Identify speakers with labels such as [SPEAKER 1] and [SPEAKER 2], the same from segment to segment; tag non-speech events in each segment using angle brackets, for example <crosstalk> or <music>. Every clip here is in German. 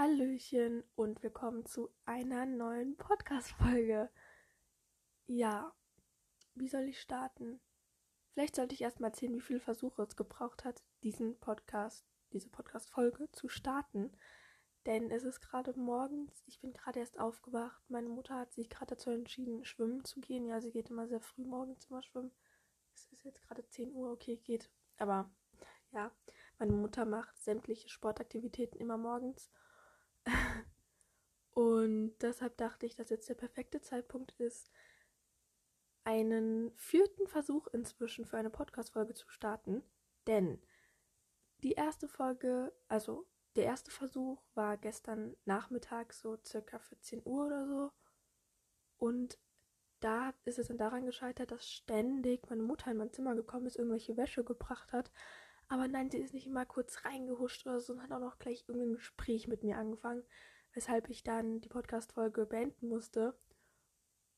[SPEAKER 1] Hallöchen und willkommen zu einer neuen Podcast-Folge. Ja, wie soll ich starten? Vielleicht sollte ich erstmal erzählen, wie viele Versuche es gebraucht hat, diesen Podcast, diese Podcast-Folge zu starten. Denn es ist gerade morgens, ich bin gerade erst aufgewacht. Meine Mutter hat sich gerade dazu entschieden, schwimmen zu gehen. Ja, sie geht immer sehr früh morgens immer schwimmen. Es ist jetzt gerade 10 Uhr, okay, geht. Aber ja, meine Mutter macht sämtliche Sportaktivitäten immer morgens. Und deshalb dachte ich, dass jetzt der perfekte Zeitpunkt ist, einen vierten Versuch inzwischen für eine Podcast-Folge zu starten. Denn die erste Folge, also der erste Versuch war gestern Nachmittag, so circa 14 Uhr oder so. Und da ist es dann daran gescheitert, dass ständig meine Mutter in mein Zimmer gekommen ist, irgendwelche Wäsche gebracht hat. Aber nein, sie ist nicht mal kurz reingehuscht oder so und hat auch noch gleich irgendein Gespräch mit mir angefangen, weshalb ich dann die Podcast-Folge beenden musste.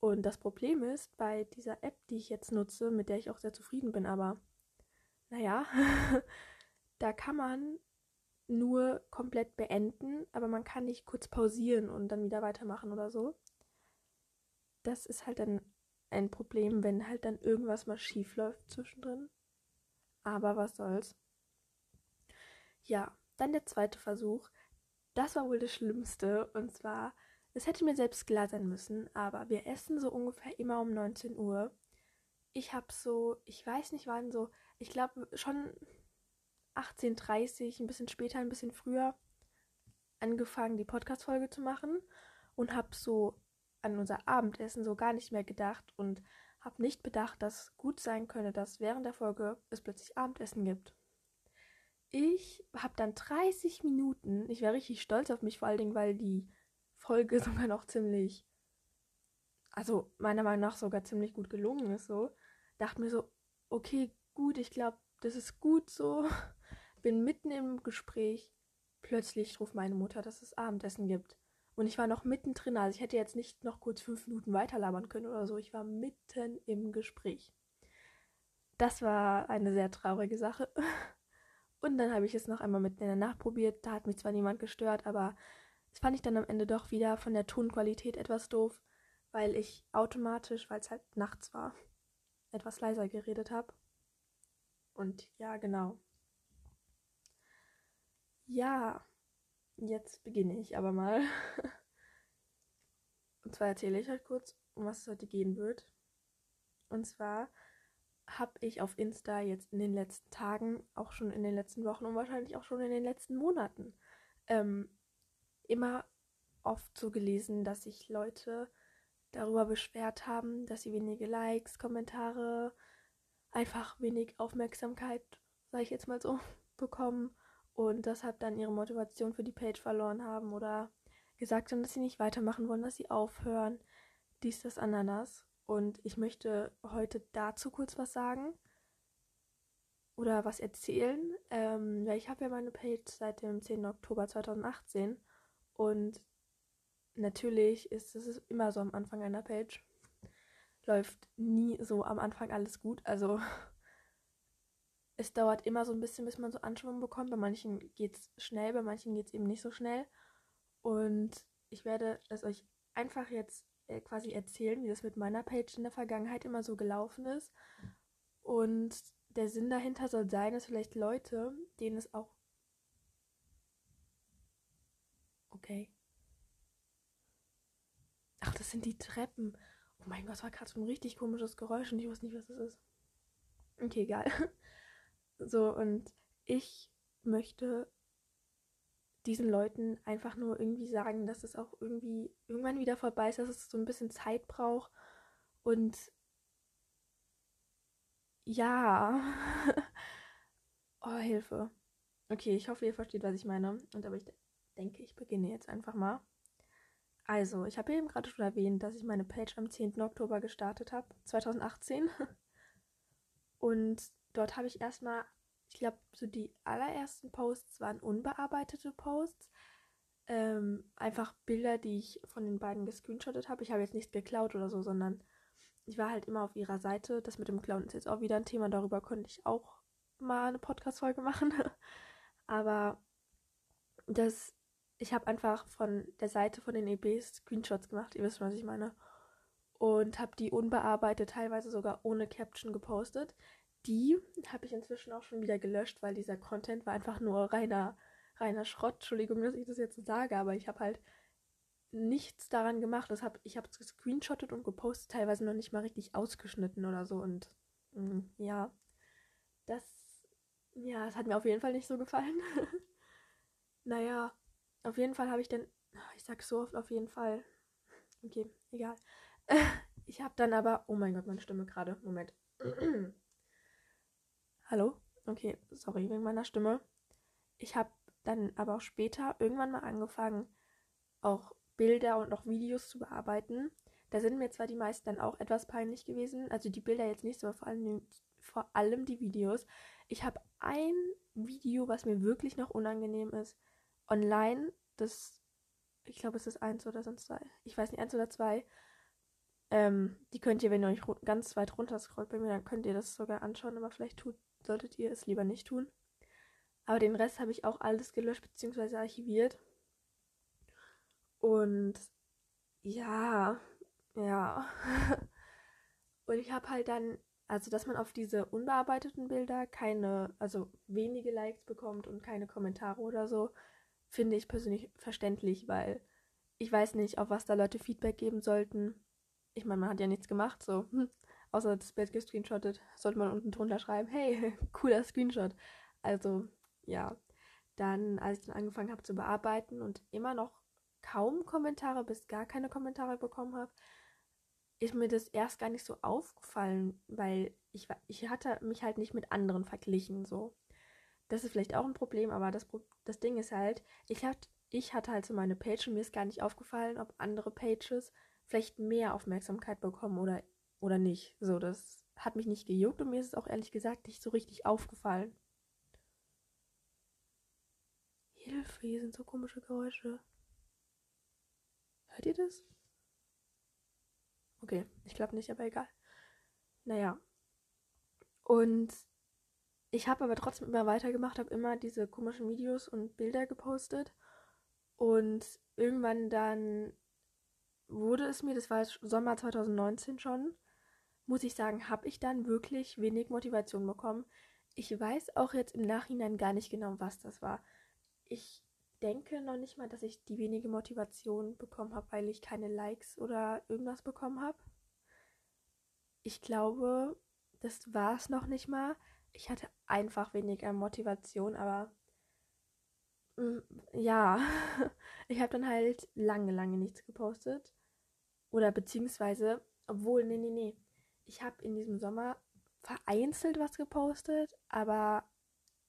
[SPEAKER 1] Und das Problem ist, bei dieser App, die ich jetzt nutze, mit der ich auch sehr zufrieden bin, aber naja, <laughs> da kann man nur komplett beenden, aber man kann nicht kurz pausieren und dann wieder weitermachen oder so. Das ist halt dann ein Problem, wenn halt dann irgendwas mal schief läuft zwischendrin. Aber was soll's. Ja, dann der zweite Versuch. Das war wohl das Schlimmste. Und zwar, es hätte mir selbst klar sein müssen, aber wir essen so ungefähr immer um 19 Uhr. Ich habe so, ich weiß nicht wann, so, ich glaube schon 18.30 ein bisschen später, ein bisschen früher angefangen, die Podcast-Folge zu machen und habe so an unser Abendessen so gar nicht mehr gedacht und habe nicht bedacht, dass gut sein könnte, dass während der Folge es plötzlich Abendessen gibt. Ich habe dann 30 Minuten, ich wäre richtig stolz auf mich, vor allen Dingen, weil die Folge <laughs> sogar noch ziemlich, also meiner Meinung nach sogar ziemlich gut gelungen ist, so. Dachte mir so, okay, gut, ich glaube, das ist gut so. <laughs> Bin mitten im Gespräch. Plötzlich ruft meine Mutter, dass es Abendessen gibt. Und ich war noch mittendrin, also ich hätte jetzt nicht noch kurz fünf Minuten weiterlabern können oder so. Ich war mitten im Gespräch. Das war eine sehr traurige Sache. <laughs> Und dann habe ich es noch einmal mitten in der Nacht probiert. Da hat mich zwar niemand gestört, aber das fand ich dann am Ende doch wieder von der Tonqualität etwas doof, weil ich automatisch, weil es halt nachts war, etwas leiser geredet habe. Und ja, genau. Ja, Jetzt beginne ich aber mal. <laughs> Und zwar erzähle ich euch kurz, um was es heute gehen wird. Und zwar habe ich auf Insta jetzt in den letzten Tagen, auch schon in den letzten Wochen und wahrscheinlich auch schon in den letzten Monaten ähm, immer oft so gelesen, dass sich Leute darüber beschwert haben, dass sie wenige Likes, Kommentare, einfach wenig Aufmerksamkeit, sage ich jetzt mal so, <laughs> bekommen und deshalb dann ihre Motivation für die Page verloren haben oder gesagt haben, dass sie nicht weitermachen wollen, dass sie aufhören, dies, das, Ananas. Und ich möchte heute dazu kurz was sagen oder was erzählen, ähm, ich habe ja meine Page seit dem 10. Oktober 2018 und natürlich ist es immer so am Anfang einer Page. Läuft nie so am Anfang alles gut. Also <laughs> es dauert immer so ein bisschen, bis man so Anschwung bekommt. Bei manchen geht es schnell, bei manchen geht es eben nicht so schnell. Und ich werde es euch einfach jetzt äh, quasi erzählen, wie das mit meiner Page in der Vergangenheit immer so gelaufen ist. Und der Sinn dahinter soll sein, dass vielleicht Leute, denen es auch. Okay. Ach, das sind die Treppen. Oh mein Gott, das war gerade so ein richtig komisches Geräusch und ich wusste nicht, was das ist. Okay, egal. <laughs> So, und ich möchte diesen Leuten einfach nur irgendwie sagen, dass es auch irgendwie irgendwann wieder vorbei ist, dass es so ein bisschen Zeit braucht. Und ja. <laughs> oh, Hilfe. Okay, ich hoffe, ihr versteht, was ich meine. Und aber ich denke, ich beginne jetzt einfach mal. Also, ich habe eben gerade schon erwähnt, dass ich meine Page am 10. Oktober gestartet habe, 2018. <laughs> Und dort habe ich erstmal, ich glaube, so die allerersten Posts waren unbearbeitete Posts. Ähm, einfach Bilder, die ich von den beiden gescreenshottet habe. Ich habe jetzt nichts geklaut oder so, sondern ich war halt immer auf ihrer Seite. Das mit dem Clown ist jetzt auch wieder ein Thema. Darüber könnte ich auch mal eine Podcast-Folge <laughs> machen. Aber das ich habe einfach von der Seite von den EBs Screenshots gemacht, ihr wisst, was ich meine. Und habe die unbearbeitet, teilweise sogar ohne Caption gepostet. Die habe ich inzwischen auch schon wieder gelöscht, weil dieser Content war einfach nur reiner, reiner Schrott. Entschuldigung, dass ich das jetzt so sage, aber ich habe halt nichts daran gemacht. Das hab, ich habe es gescreenshottet und gepostet, teilweise noch nicht mal richtig ausgeschnitten oder so. Und mh, mm, ja, das, ja, das hat mir auf jeden Fall nicht so gefallen. <laughs> naja, auf jeden Fall habe ich dann, ich sag so oft auf jeden Fall. Okay, egal. <laughs> Ich habe dann aber, oh mein Gott, meine Stimme gerade. Moment. <clears throat> Hallo? Okay, sorry wegen meiner Stimme. Ich habe dann aber auch später irgendwann mal angefangen, auch Bilder und auch Videos zu bearbeiten. Da sind mir zwar die meisten dann auch etwas peinlich gewesen, also die Bilder jetzt nicht aber vor allem, vor allem die Videos. Ich habe ein Video, was mir wirklich noch unangenehm ist, online. Das, ich glaube, es ist eins oder sonst zwei. Ich weiß nicht, eins oder zwei. Ähm, die könnt ihr, wenn ihr euch ganz weit runter scrollt bei mir, dann könnt ihr das sogar anschauen, aber vielleicht tut, solltet ihr es lieber nicht tun. Aber den Rest habe ich auch alles gelöscht bzw. archiviert. Und ja, ja. <laughs> Und ich habe halt dann, also dass man auf diese unbearbeiteten Bilder keine, also wenige Likes bekommt und keine Kommentare oder so, finde ich persönlich verständlich, weil ich weiß nicht, auf was da Leute Feedback geben sollten. Ich meine, man hat ja nichts gemacht, so. Hm, außer das Bild gescreenshottet, sollte man unten drunter schreiben, hey, <laughs> cooler Screenshot. Also, ja. Dann, als ich dann angefangen habe zu bearbeiten und immer noch kaum Kommentare bis gar keine Kommentare bekommen habe, ist mir das erst gar nicht so aufgefallen, weil ich, ich hatte mich halt nicht mit anderen verglichen, so. Das ist vielleicht auch ein Problem, aber das, das Ding ist halt, ich, hat, ich hatte halt so meine Page und mir ist gar nicht aufgefallen, ob andere Pages vielleicht mehr Aufmerksamkeit bekommen oder, oder nicht. So, das hat mich nicht gejuckt und mir ist es auch ehrlich gesagt nicht so richtig aufgefallen. Hilfe, hier sind so komische Geräusche. Hört ihr das? Okay, ich glaube nicht, aber egal. Naja. Und ich habe aber trotzdem immer weitergemacht, habe immer diese komischen Videos und Bilder gepostet. Und irgendwann dann wurde es mir, das war Sommer 2019 schon, muss ich sagen, habe ich dann wirklich wenig Motivation bekommen. Ich weiß auch jetzt im Nachhinein gar nicht genau, was das war. Ich denke noch nicht mal, dass ich die wenige Motivation bekommen habe, weil ich keine Likes oder irgendwas bekommen habe. Ich glaube, das war es noch nicht mal ich hatte einfach weniger Motivation, aber mm, ja, <laughs> ich habe dann halt lange, lange nichts gepostet. Oder beziehungsweise, obwohl, nee, nee, nee. Ich habe in diesem Sommer vereinzelt was gepostet, aber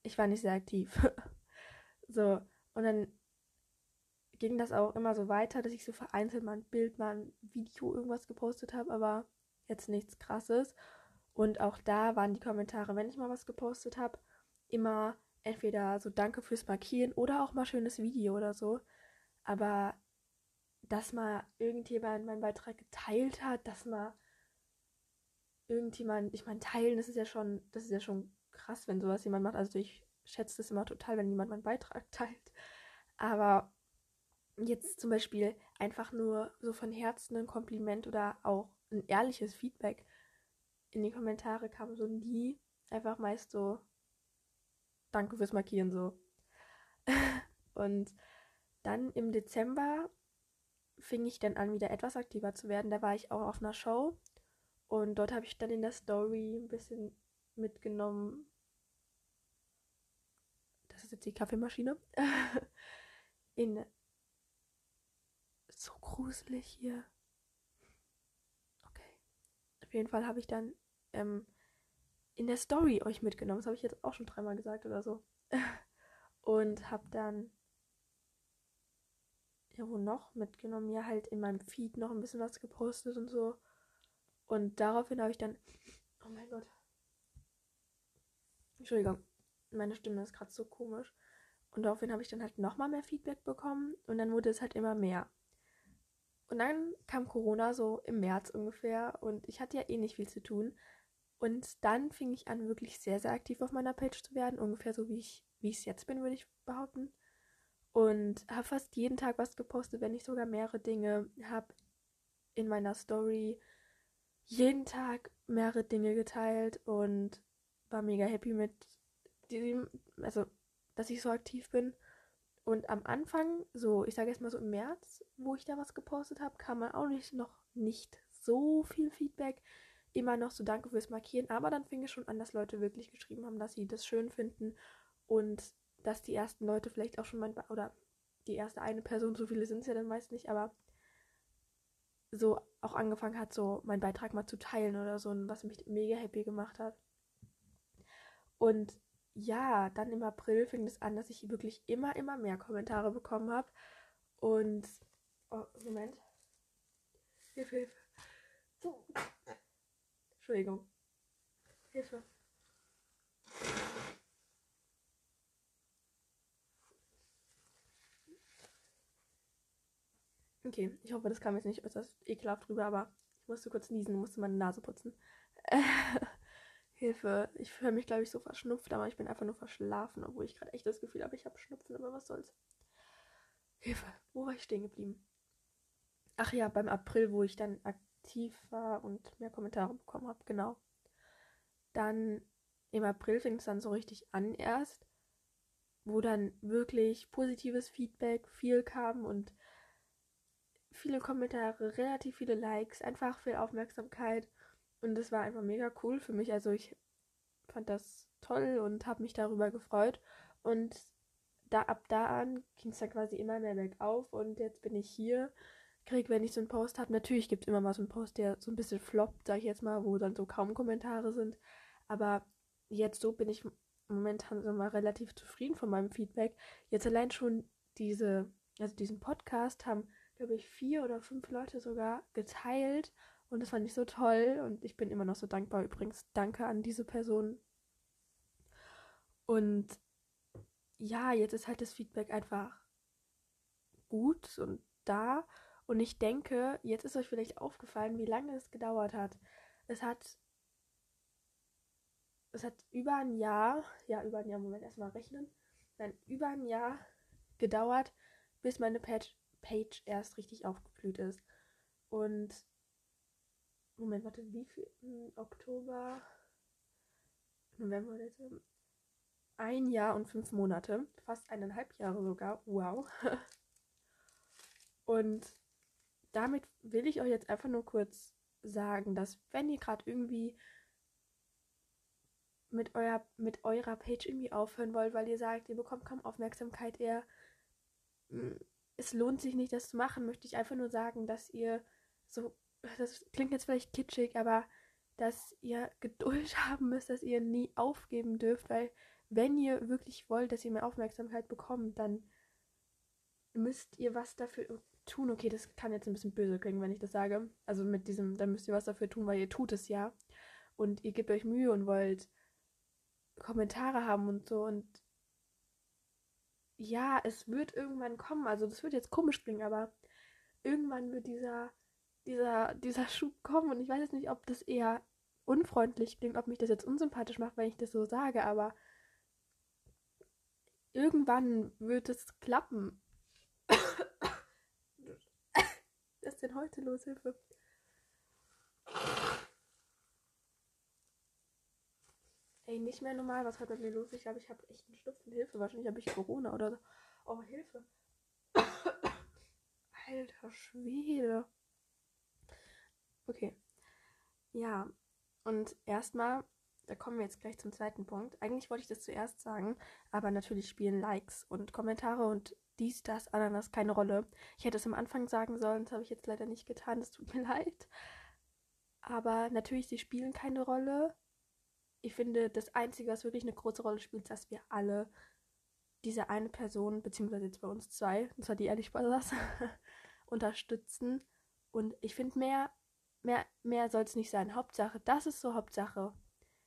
[SPEAKER 1] ich war nicht sehr aktiv. <laughs> so, und dann ging das auch immer so weiter, dass ich so vereinzelt mal ein Bild, mal ein Video, irgendwas gepostet habe, aber jetzt nichts krasses. Und auch da waren die Kommentare, wenn ich mal was gepostet habe, immer entweder so Danke fürs Markieren oder auch mal schönes Video oder so. Aber dass mal irgendjemand meinen Beitrag geteilt hat, dass mal irgendjemand, ich meine, teilen, das ist ja schon, das ist ja schon krass, wenn sowas jemand macht. Also ich schätze das immer total, wenn jemand meinen Beitrag <laughs> teilt. Aber jetzt zum Beispiel einfach nur so von Herzen ein Kompliment oder auch ein ehrliches Feedback in die Kommentare kam so nie. Einfach meist so, danke fürs Markieren so. <laughs> und dann im Dezember fing ich dann an, wieder etwas aktiver zu werden. Da war ich auch auf einer Show und dort habe ich dann in der Story ein bisschen mitgenommen. Das ist jetzt die Kaffeemaschine. <laughs> in so gruselig hier. Okay. Auf jeden Fall habe ich dann ähm, in der Story euch mitgenommen. Das habe ich jetzt auch schon dreimal gesagt oder so. <laughs> Und habe dann ja wo noch mitgenommen? Ja, halt in meinem Feed noch ein bisschen was gepostet und so. Und daraufhin habe ich dann. Oh mein Gott. Entschuldigung, meine Stimme ist gerade so komisch. Und daraufhin habe ich dann halt nochmal mehr Feedback bekommen und dann wurde es halt immer mehr. Und dann kam Corona so im März ungefähr und ich hatte ja eh nicht viel zu tun. Und dann fing ich an, wirklich sehr, sehr aktiv auf meiner Page zu werden. Ungefähr so, wie ich wie es jetzt bin, würde ich behaupten. und habe fast jeden Tag was gepostet, wenn nicht sogar mehrere Dinge. Habe in meiner Story jeden Tag mehrere Dinge geteilt und war mega happy mit diesem, also dass ich so aktiv bin. Und am Anfang, so, ich sage jetzt mal so im März, wo ich da was gepostet habe, kam man auch nicht noch nicht so viel Feedback. Immer noch so Danke fürs Markieren, aber dann fing es schon an, dass Leute wirklich geschrieben haben, dass sie das schön finden und dass die ersten Leute vielleicht auch schon Be oder die erste eine Person, so viele sind es ja dann meist nicht, aber so auch angefangen hat, so meinen Beitrag mal zu teilen oder so, was mich mega happy gemacht hat. Und ja, dann im April fing es an, dass ich wirklich immer, immer mehr Kommentare bekommen habe. Und. Oh, Moment. Hilfe, Hilfe. Entschuldigung. Hilfe. Okay, ich hoffe, das kam jetzt nicht äußerst ekelhaft rüber, aber ich musste kurz niesen, musste meine Nase putzen. <laughs> Hilfe, ich höre mich, glaube ich, so verschnupft, aber ich bin einfach nur verschlafen, obwohl ich gerade echt das Gefühl habe, ich habe Schnupfen, aber was soll's. Hilfe, wo war ich stehen geblieben? Ach ja, beim April, wo ich dann aktiv war und mehr Kommentare bekommen habe, genau. Dann im April fing es dann so richtig an erst, wo dann wirklich positives Feedback viel kam und viele Kommentare, relativ viele Likes, einfach viel Aufmerksamkeit. Und das war einfach mega cool für mich. Also ich fand das toll und habe mich darüber gefreut. Und da ab da an ging es dann quasi immer mehr bergauf. Und jetzt bin ich hier. Krieg, wenn ich so einen Post habe, natürlich gibt es immer mal so einen Post, der so ein bisschen floppt, sag ich jetzt mal, wo dann so kaum Kommentare sind. Aber jetzt so bin ich momentan so mal relativ zufrieden von meinem Feedback. Jetzt allein schon diese, also diesen Podcast haben glaube ich, vier oder fünf Leute sogar geteilt. Und das fand ich so toll. Und ich bin immer noch so dankbar übrigens. Danke an diese Person. Und ja, jetzt ist halt das Feedback einfach gut und da. Und ich denke, jetzt ist euch vielleicht aufgefallen, wie lange es gedauert hat. Es hat. Es hat über ein Jahr, ja, über ein Jahr, Moment, erstmal rechnen. Nein, über ein Jahr gedauert, bis meine Page, Page erst richtig aufgeblüht ist. Und Moment, warte, wie viel? Hm, Oktober, November, Dezember. Ein Jahr und fünf Monate, fast eineinhalb Jahre sogar. Wow. <laughs> Und damit will ich euch jetzt einfach nur kurz sagen, dass wenn ihr gerade irgendwie mit, euer, mit eurer Page irgendwie aufhören wollt, weil ihr sagt, ihr bekommt kaum Aufmerksamkeit, eher hm, es lohnt sich nicht, das zu machen, möchte ich einfach nur sagen, dass ihr so, das klingt jetzt vielleicht kitschig, aber dass ihr <laughs> Geduld haben müsst, dass ihr nie aufgeben dürft, weil wenn ihr wirklich wollt, dass ihr mehr Aufmerksamkeit bekommt, dann müsst ihr was dafür tun. Okay, das kann jetzt ein bisschen böse klingen, wenn ich das sage. Also mit diesem, dann müsst ihr was dafür tun, weil ihr tut es ja. Und ihr gebt euch Mühe und wollt Kommentare haben und so. Und ja, es wird irgendwann kommen. Also das wird jetzt komisch klingen, aber irgendwann wird dieser, dieser, dieser Schub kommen. Und ich weiß jetzt nicht, ob das eher unfreundlich klingt, ob mich das jetzt unsympathisch macht, wenn ich das so sage, aber irgendwann wird es klappen. <coughs> Was ist denn heute los? Hilfe. Ey, nicht mehr normal. Was hat bei mir los? Ich glaube, ich habe echt einen Schnupfen. Hilfe. Wahrscheinlich habe ich Corona oder so. Oh, Hilfe. <coughs> Alter Schwede. Okay. Ja. Und erstmal, da kommen wir jetzt gleich zum zweiten Punkt. Eigentlich wollte ich das zuerst sagen, aber natürlich spielen Likes und Kommentare und dies, das, Ananas keine Rolle. Ich hätte es am Anfang sagen sollen, das habe ich jetzt leider nicht getan. Das tut mir <laughs> leid. Aber natürlich, sie spielen keine Rolle ich finde, das Einzige, was wirklich eine große Rolle spielt, ist, dass wir alle diese eine Person, beziehungsweise jetzt bei uns zwei, und zwar die Ehrlich Brothers, <laughs> unterstützen. Und ich finde, mehr, mehr, mehr soll es nicht sein. Hauptsache, das ist so Hauptsache.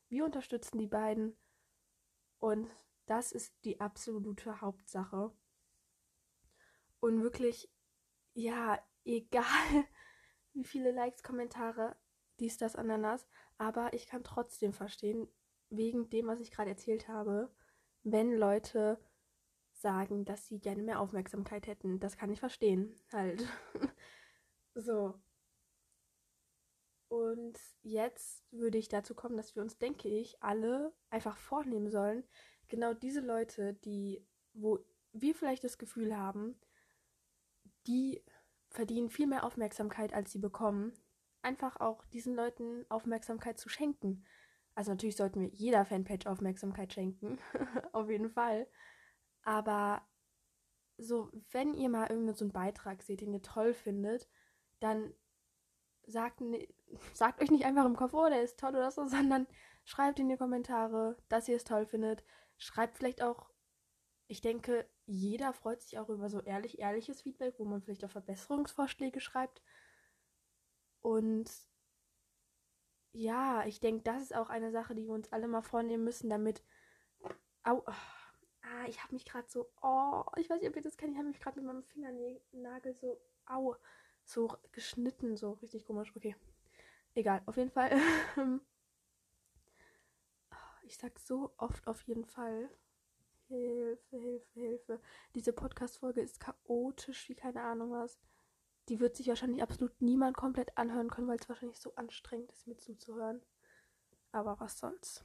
[SPEAKER 1] Wir unterstützen die beiden. Und das ist die absolute Hauptsache. Und wirklich, ja, egal <laughs> wie viele Likes, Kommentare, dies, das, Ananas. Aber ich kann trotzdem verstehen, wegen dem, was ich gerade erzählt habe, wenn Leute sagen, dass sie gerne mehr Aufmerksamkeit hätten. Das kann ich verstehen, halt. <laughs> so. Und jetzt würde ich dazu kommen, dass wir uns, denke ich, alle einfach vornehmen sollen, genau diese Leute, die, wo wir vielleicht das Gefühl haben, die verdienen viel mehr Aufmerksamkeit, als sie bekommen, einfach auch diesen Leuten Aufmerksamkeit zu schenken. Also natürlich sollten wir jeder Fanpage Aufmerksamkeit schenken, <laughs> auf jeden Fall. Aber so, wenn ihr mal irgendeinen so einen Beitrag seht, den ihr toll findet, dann sagt, <laughs> sagt euch nicht einfach im Kopf, oh, der ist toll oder so, <laughs> sondern schreibt in die Kommentare, dass ihr es toll findet. Schreibt vielleicht auch, ich denke, jeder freut sich auch über so ehrlich, ehrliches Feedback, wo man vielleicht auch Verbesserungsvorschläge schreibt. Und ja, ich denke, das ist auch eine Sache, die wir uns alle mal vornehmen müssen, damit. Au. Ah, ich habe mich gerade so. Oh, ich weiß nicht, ob ihr das kennt. Ich habe mich gerade mit meinem Fingernagel so. Au. So geschnitten, so richtig komisch. Okay. Egal, auf jeden Fall. <laughs> ich sag so oft auf jeden Fall. Hilfe, Hilfe, Hilfe. Diese Podcast-Folge ist chaotisch wie keine Ahnung was. Die wird sich wahrscheinlich absolut niemand komplett anhören können, weil es wahrscheinlich so anstrengend ist, mir zuzuhören. Aber was soll's.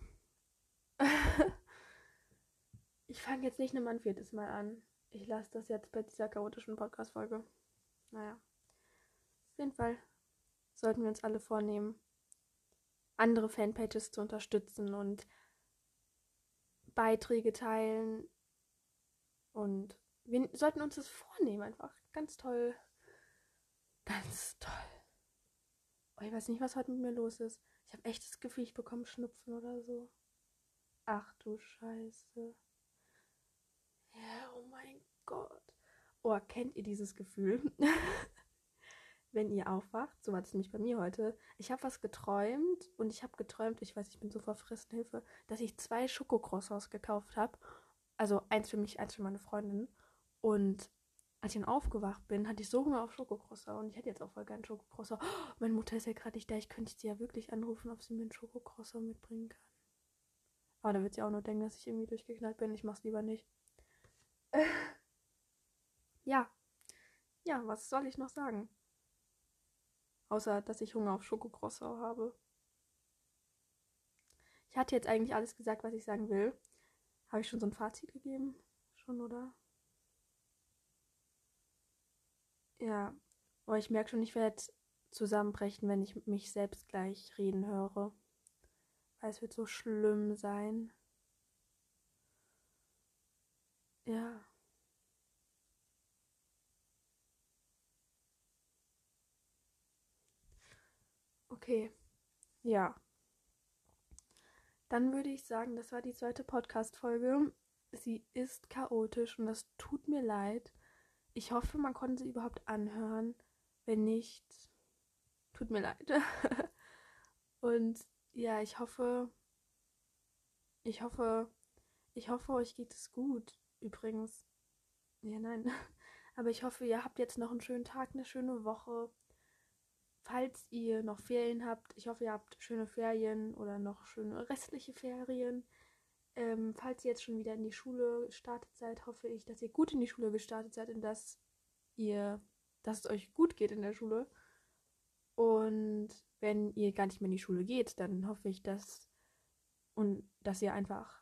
[SPEAKER 1] <laughs> ich fange jetzt nicht nochmal ein viertes Mal an. Ich lasse das jetzt bei dieser chaotischen Podcast-Folge. Naja. Auf jeden Fall sollten wir uns alle vornehmen, andere Fanpages zu unterstützen und Beiträge teilen. Und wir sollten uns das vornehmen, einfach. Ganz toll. Ganz toll. Oh, ich weiß nicht, was heute mit mir los ist. Ich habe echt das Gefühl, ich bekomme Schnupfen oder so. Ach du Scheiße. Ja, oh mein Gott. Oh, kennt ihr dieses Gefühl? <laughs> Wenn ihr aufwacht, so war es nämlich bei mir heute. Ich habe was geträumt und ich habe geträumt, ich weiß, ich bin so verfressen, Hilfe, dass ich zwei Schokocroissants gekauft habe. Also eins für mich, eins für meine Freundin. Und als ich dann aufgewacht bin, hatte ich so Hunger auf Schokocroissant und ich hätte jetzt auch voll gern Schokocroissant. <gasps> Oh, meine Mutter ist ja gerade nicht da, ich könnte sie ja wirklich anrufen, ob sie mir einen Schokocroissant mitbringen kann. Aber da wird sie auch nur denken, dass ich irgendwie durchgeknallt bin. Ich mach's lieber nicht. <laughs> ja. Ja, was soll ich noch sagen? Außer, dass ich Hunger auf Schokocroissant habe. Ich hatte jetzt eigentlich alles gesagt, was ich sagen will. Habe ich schon so ein Fazit gegeben? Schon, oder? Ja. Aber ich merke schon, ich werde zusammenbrechen, wenn ich mich selbst gleich reden höre. Weil es wird so schlimm sein. Ja. Okay. Ja. Dann würde ich sagen, das war die zweite Podcast-Folge. Sie ist chaotisch und das tut mir leid. Ich hoffe, man konnte sie überhaupt anhören. Wenn nicht, tut mir leid. <laughs> und ja, ich hoffe, ich hoffe, ich hoffe, euch geht es gut. Übrigens. Ja, nein. <laughs> Aber ich hoffe, ihr habt jetzt noch einen schönen Tag, eine schöne Woche falls ihr noch Ferien habt, ich hoffe, ihr habt schöne Ferien oder noch schöne restliche Ferien. Ähm, falls ihr jetzt schon wieder in die Schule gestartet seid, hoffe ich, dass ihr gut in die Schule gestartet seid und dass ihr, dass es euch gut geht in der Schule. Und wenn ihr gar nicht mehr in die Schule geht, dann hoffe ich, dass und dass ihr einfach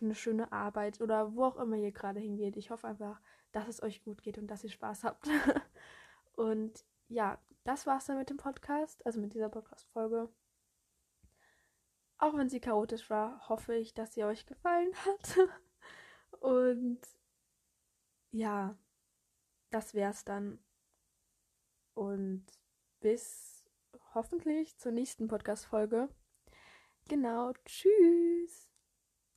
[SPEAKER 1] eine schöne Arbeit oder wo auch immer ihr gerade hingeht. Ich hoffe einfach, dass es euch gut geht und dass ihr Spaß habt. <laughs> und ja, das war's dann mit dem Podcast, also mit dieser Podcast-Folge. Auch wenn sie chaotisch war, hoffe ich, dass sie euch gefallen hat. <laughs> Und ja, das wär's dann. Und bis hoffentlich zur nächsten Podcast-Folge. Genau, tschüss.